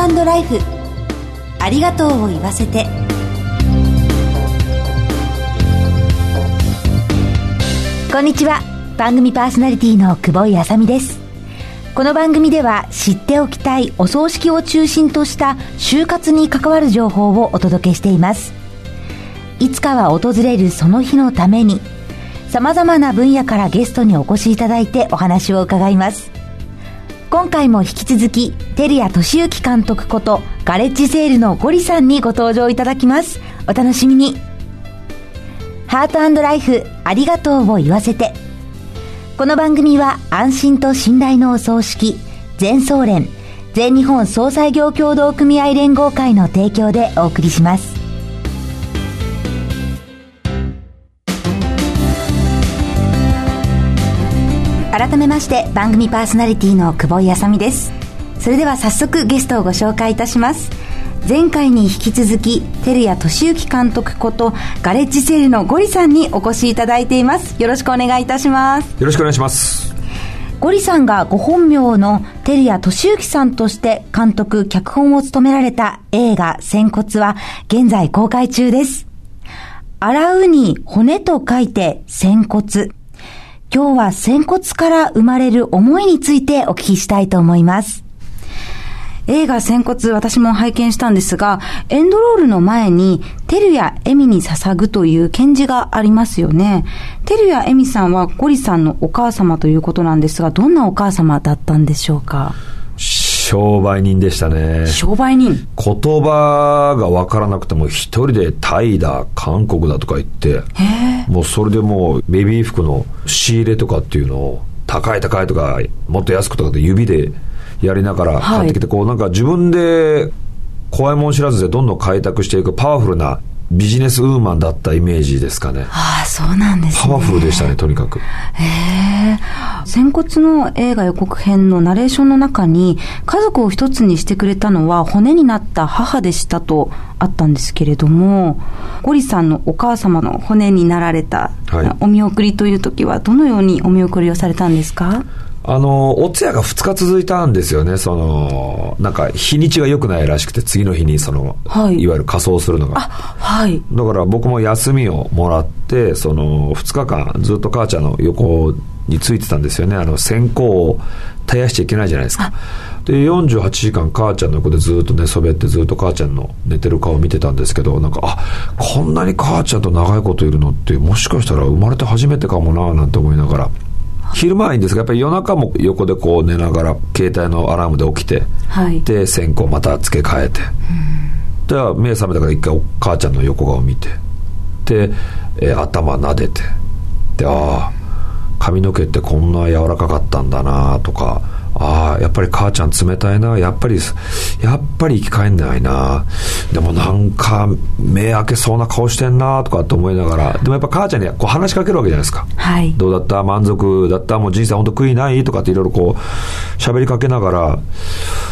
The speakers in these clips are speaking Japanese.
ートライフ。ありがとうを言わせて。こんにちは。番組パーソナリティの久保井あさみです。この番組では知っておきたいお葬式を中心とした就活に関わる情報をお届けしています。いつかは訪れるその日のために様々な分野からゲストにお越しいただいてお話を伺います。今回も引き続き照屋俊之監督ことガレッジセールのゴリさんにご登場いただきます。お楽しみに。ハートライフありがとうを言わせて。この番組は安心と信頼のお葬式全総連全日本総裁業協同組合連合会の提供でお送りします。改めまして番組パーソナリティの久保井あさみです。それでは早速ゲストをご紹介いたします。前回に引き続き照屋俊之監督ことガレッジセールのゴリさんにお越しいただいています。よろしくお願いいたします。よろしくお願いします。ゴリさんがご本名の照屋俊之さんとして監督脚本を務められた映画仙骨は現在公開中です。洗うに骨と書いて仙骨今日は仙骨から生まれる思いについてお聞きしたいと思います。映画仙骨私も拝見したんですが、エンドロールの前に、テルやエミに捧ぐという検事がありますよね。テルやエミさんはゴリさんのお母様ということなんですが、どんなお母様だったんでしょうか？商売人でしたね。商売人？言葉が分からなくても一人でタイだ、韓国だとか言って、もうそれでもうベビー服の仕入れとかっていうのを高い高いとかもっと安くとかで指でやりながら買ってきて、はい、こうなんか自分で怖いもん知らずでどんどん開拓していくパワフルなビジネスウーマンだったイメージですかね。ああ、そうなんですね。パワフルでしたね、とにかく。へえ。仙骨の映画予告編のナレーションの中に、家族を一つにしてくれたのは骨になった母でしたとあったんですけれども、ゴリさんのお母様の骨になられた、お見送りという時は、どのようにお見送りをされたんですか？あの、お通夜が2日続いたんですよね、その、なんか日にちが良くないらしくて、次の日にその、はい、いわゆる仮装するのが。はい。だから僕も休みをもらって、その、2日間ずっと母ちゃんの横についてたんですよね、あの、線香を絶やしちゃいけないじゃないですか。で、48時間母ちゃんの横でずっと寝そべって、ずっと母ちゃんの寝てる顔を見てたんですけど、なんか、あ、こんなに母ちゃんと長いこといるのって、もしかしたら生まれて初めてかもな、なんて思いながら。昼間はいいんですが、やっぱり夜中も横でこう寝ながら、携帯のアラームで起きて、はい、で、線香また付け替えて、で、目覚めたから一回お母ちゃんの横顔見て、で、えー、頭撫でて、で、ああ、髪の毛ってこんな柔らかかったんだなとか、ああ、やっぱり母ちゃん冷たいな。やっぱり、やっぱり生き返んないな。でもなんか、目開けそうな顔してんなとかって思いながら、でもやっぱ母ちゃんにこう話しかけるわけじゃないですか。はい。どうだった？満足だった？もう人生本当悔いない？とかっていろいろこう、喋りかけながら、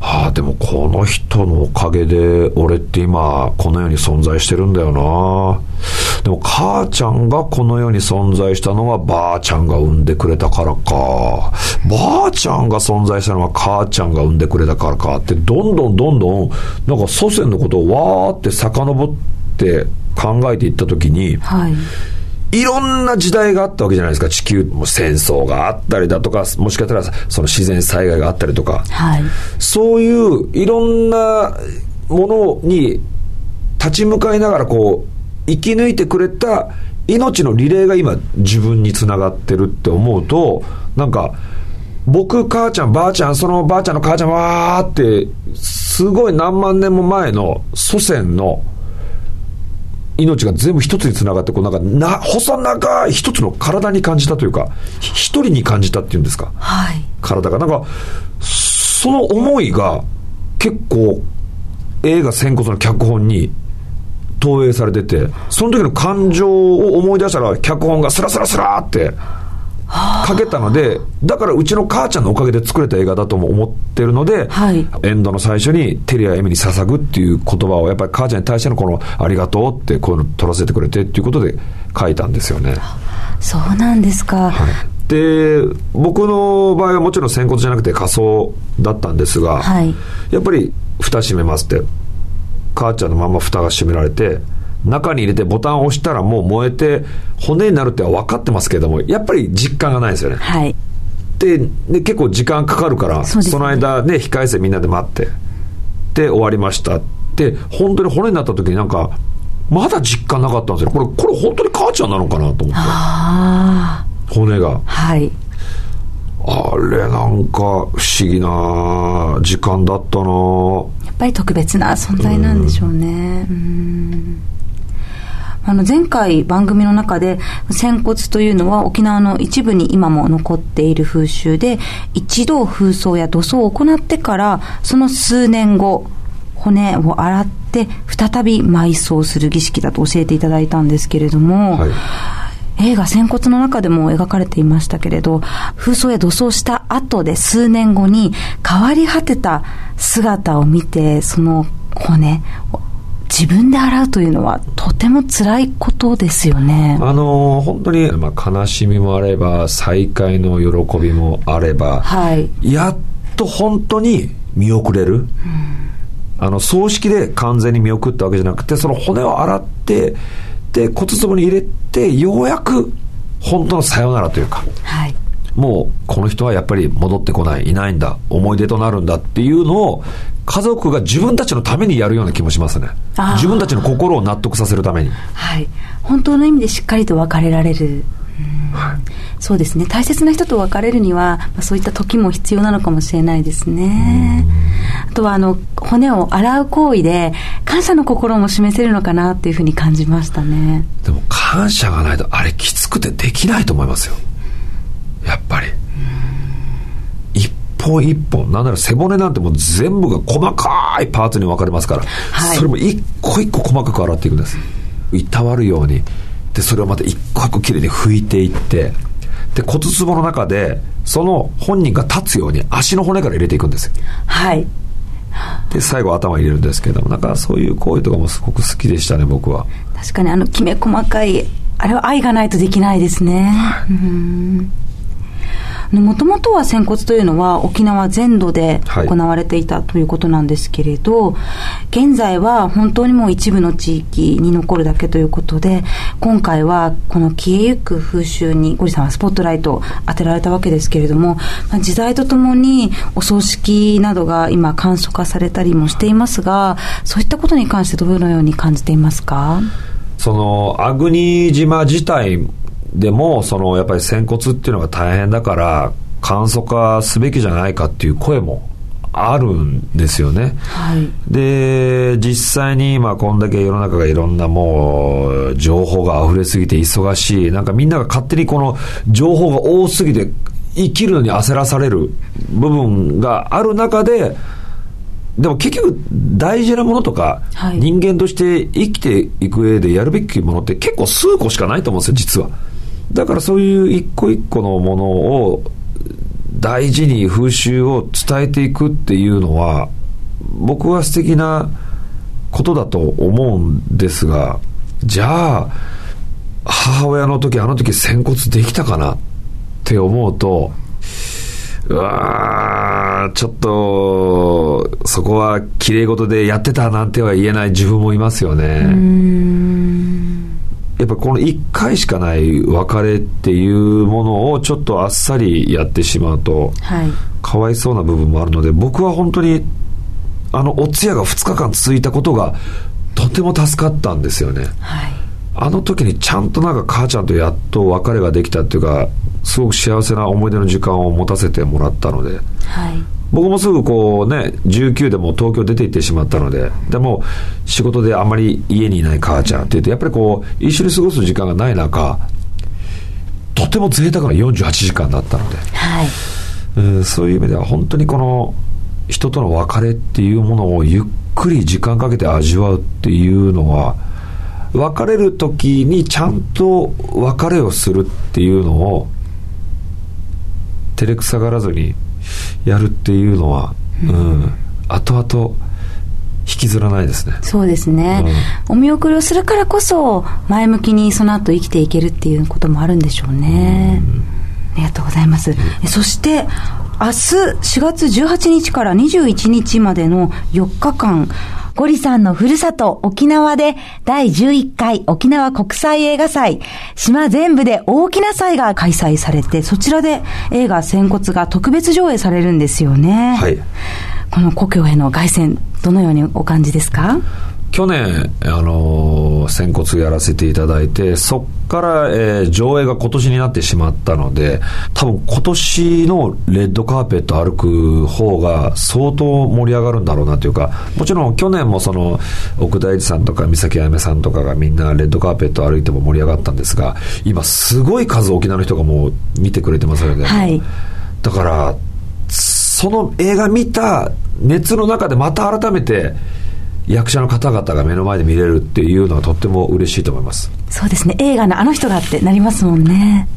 ああ、でもこの人のおかげで、俺って今、この世に存在してるんだよな。でも母ちゃんがこの世に存在したのはばあちゃんが産んでくれたからか。ばあちゃんが存在したのは母ちゃんが産んでくれたからかって、どんどんどんどん、なんか祖先のことをわーって遡って考えていったときに、はい。いろんな時代があったわけじゃないですか。地球も戦争があったりだとか、もしかしたらその自然災害があったりとか。はい。そういういろんなものに立ち向かいながらこう、生き抜いてくれた命のリレーが今自分につながってるって思うと、なんか、僕、母ちゃん、ばあちゃん、そのばあちゃんの母ちゃん、わーって、すごい何万年も前の祖先の命が全部一つにつながって、こうなんかな、細長い一つの体に感じたというか、一人に感じたっていうんですか？はい。体が。なんか、その思いが結構映画仙骨の脚本に投影されてて、その時の感情を思い出したら、脚本がスラスラスラって、かけたので、だからうちの母ちゃんのおかげで作れた映画だとも思ってるので、はい、エンドの最初にテリア・エミに捧ぐっていう言葉を、やっぱり母ちゃんに対してのこのありがとうって、こういうの撮らせてくれてっていうことで書いたんですよね。そうなんですか。はいで僕の場合はもちろん仙骨じゃなくて仮想だったんですが、はい、やっぱり蓋閉めますって母ちゃんのまま蓋が閉められて中に入れてボタンを押したらもう燃えて骨になるって分かってますけれどもやっぱり実感がないですよね。はい。でで結構時間かかるからそね。の間ね控え室でみんなで待ってで終わりました。で本当に骨になった時になんかまだ実感なかったんですよ。これこれ本当に母ちゃんなのかなと思って。あ骨が。あはい。あれなんか不思議な時間だったなぱり特別な存在なんでしょうね。うん。あの前回番組の中で仙骨というのは沖縄の一部に今も残っている風習で一度風葬や土葬を行ってからその数年後骨を洗って再び埋葬する儀式だと教えていただいたんですけれども、はい映画「仙骨」の中でも描かれていましたけれど風葬や土葬した後で数年後に変わり果てた姿を見てその骨を自分で洗うというのはとても辛いことですよね。あのー本当に、まあ、悲しみもあれば再会の喜びもあれば、はい。やっと本当に見送れる、あの葬式で完全に見送ったわけじゃなくてその骨を洗ってで骨壺に入れてようやく本当のさよならというかはい。もうこの人はやっぱり戻ってこないいないんだ思い出となるんだっていうのを家族が自分たちのためにやるような気もしますね。自分たちの心を納得させるために。はい、本当の意味でしっかりと別れられる、うんそうですね。大切な人と別れるには、まあ、そういった時も必要なのかもしれないですね。あとはあの骨を洗う行為で感謝の心も示せるのかなっていうふうに感じましたね。でも感謝がないとあれきつくてできないと思いますよ。やっぱり。一本一本なんなら背骨なんてもう全部が細かいパーツに分かれますから、はい。それも一個一個細かく洗っていくんです。いたわるように。でそれをまた一個一個きれいに拭いていってで骨壺の中でその本人が立つように足の骨から入れていくんですよ。はい。で最後頭入れるんですけどもなんかそういう行為とかもすごく好きでしたね僕は。確かにあのきめ細かいあれは愛がないとできないですね、うんもともとは仙骨というのは沖縄全土ではい。行われていたということなんですけれど、現在は本当にもう一部の地域に残るだけということで今回はこの消えゆく風習にゴリさんはスポットライトを当てられたわけですけれども、まあ時代とともにお葬式などが今簡素化されたりもしていますがそういったことに関してどのように感じていますか？その粟国島自体でもそのやっぱり仙骨っていうのが大変だから簡素化すべきじゃないかっていう声もあるんですよね。はい。で実際に今こんだけ世の中がいろんなもう情報が溢れすぎて忙しい。なんかみんなが勝手にこの情報が多すぎて生きるのに焦らされる部分がある中ででも結局大事なものとか、はい。人間として生きていく上でやるべきものって結構数個しかないと思うんですよ実はだからそういう一個一個のものを大事に風習を伝えていくっていうのは僕は素敵なことだと思うんですがじゃあ母親の時あの時仙骨できたかなって思うとうわちょっとそこは綺麗事でやってたなんては言えない自分もいますよね。やっぱこの1回しかない別れっていうものをちょっとあっさりやってしまうとはいかわいそうな部分もあるので僕は本当にあのお通夜が2日間続いたことがとても助かったんですよね。はいあの時にちゃんとなんか母ちゃんとやっと別れができたっていうかすごく幸せな思い出の時間を持たせてもらったので。はい。僕もすぐこうね19でも東京出て行ってしまったのででも仕事であまり家にいない母ちゃんって言ってやっぱりこう一緒に過ごす時間がない中とても贅沢な48時間だったので、はい。うんそういう意味では本当にこの人との別れっていうものをゆっくり時間かけて味わうっていうのは別れる時にちゃんと別れをするっていうのを照れくさがらずにやるっていうのは、うん、後々引きずらないですね。そうですね、お見送りをするからこそ前向きにその後生きていけるっていうこともあるんでしょうね、ありがとうございます。そして、明日4月18日から21日までの4日間、ゴリさんのふるさと沖縄で第11回沖縄国際映画祭、島全部で大きな祭が開催されて、そちらで映画仙骨が特別上映されるんですよね。はい。この故郷への凱旋、どのようにお感じですか？去年、あのー、仙骨やらせていただいて、そっから、えー、上映が今年になってしまったので、多分今年のレッドカーペット歩く方が相当盛り上がるんだろうなというか、もちろん去年もその、奥大地さんとか三崎あやめさんとかがみんなレッドカーペット歩いても盛り上がったんですが、今すごい数沖縄の人がもう見てくれてますよね。はい。だから、その映画見た熱の中でまた改めて、役者の方々が目の前で見れるっていうのはとっても嬉しいと思います。そうですね。映画のあの人がってなりますもんね。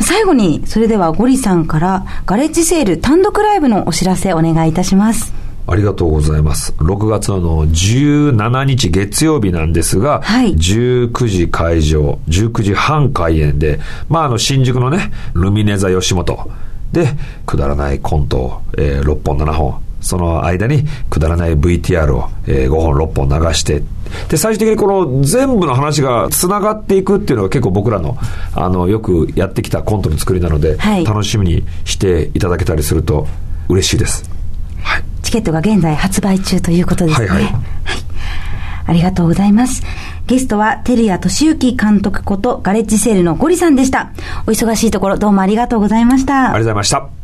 最後にそれではゴリさんからガレッジセール単独ライブのお知らせお願いいたします。ありがとうございます。6月の17日月曜日なんですが、はい、19時会場、19時半開演で、まあ、あの、新宿のね、ルミネ座吉本で、くだらないコントを、えー、6本7本その間にくだらない VTR を、えー、5本6本流して、で、最終的にこの全部の話が繋がっていくっていうのが結構僕らの、あの、よくやってきたコントの作りなので、はい、楽しみにしていただけたりすると嬉しいです。はい。チケットが現在発売中ということですね。はい、はい、はい。ありがとうございます。ゲストは、照屋俊之監督ことガレッジセールのゴリさんでした。お忙しいところどうもありがとうございました。ありがとうございました。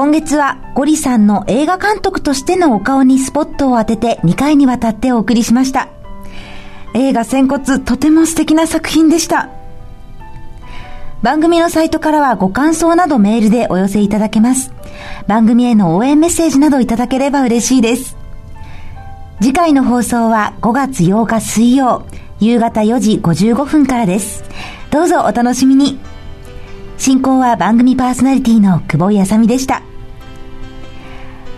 今月はゴリさんの映画監督としてのお顔にスポットを当てて2回にわたってお送りしました。映画仙骨とても素敵な作品でした。番組のサイトからはご感想などメールでお寄せいただけます。番組への応援メッセージなどいただければ嬉しいです。次回の放送は5月8日水曜、夕方4時55分からです。どうぞお楽しみに。進行は番組パーソナリティの久保井あさみでした。